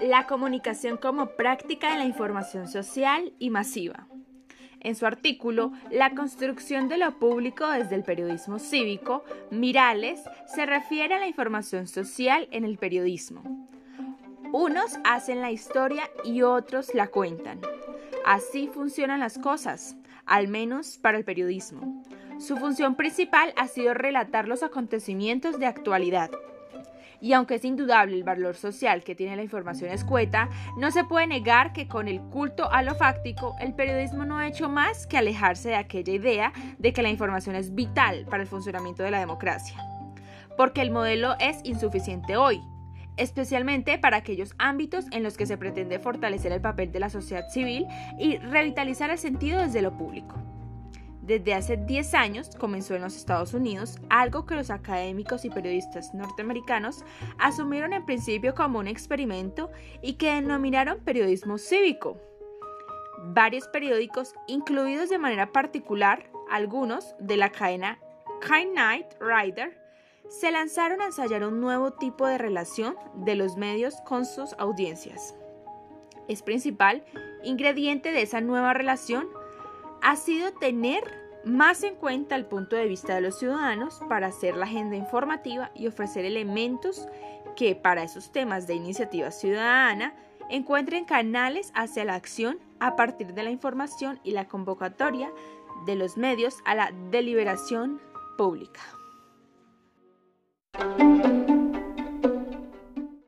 La comunicación como práctica de la información social y masiva. En su artículo, La construcción de lo público desde el periodismo cívico, Mirales se refiere a la información social en el periodismo. Unos hacen la historia y otros la cuentan. Así funcionan las cosas, al menos para el periodismo. Su función principal ha sido relatar los acontecimientos de actualidad, y aunque es indudable el valor social que tiene la información escueta, no se puede negar que con el culto a lo fáctico, el periodismo no ha hecho más que alejarse de aquella idea de que la información es vital para el funcionamiento de la democracia. Porque el modelo es insuficiente hoy, especialmente para aquellos ámbitos en los que se pretende fortalecer el papel de la sociedad civil y revitalizar el sentido desde lo público. Desde hace 10 años comenzó en los Estados Unidos algo que los académicos y periodistas norteamericanos asumieron en principio como un experimento y que denominaron periodismo cívico. Varios periódicos, incluidos de manera particular algunos de la cadena Kind Rider, se lanzaron a ensayar un nuevo tipo de relación de los medios con sus audiencias. Es principal ingrediente de esa nueva relación ha sido tener más en cuenta el punto de vista de los ciudadanos para hacer la agenda informativa y ofrecer elementos que para esos temas de iniciativa ciudadana encuentren canales hacia la acción a partir de la información y la convocatoria de los medios a la deliberación pública.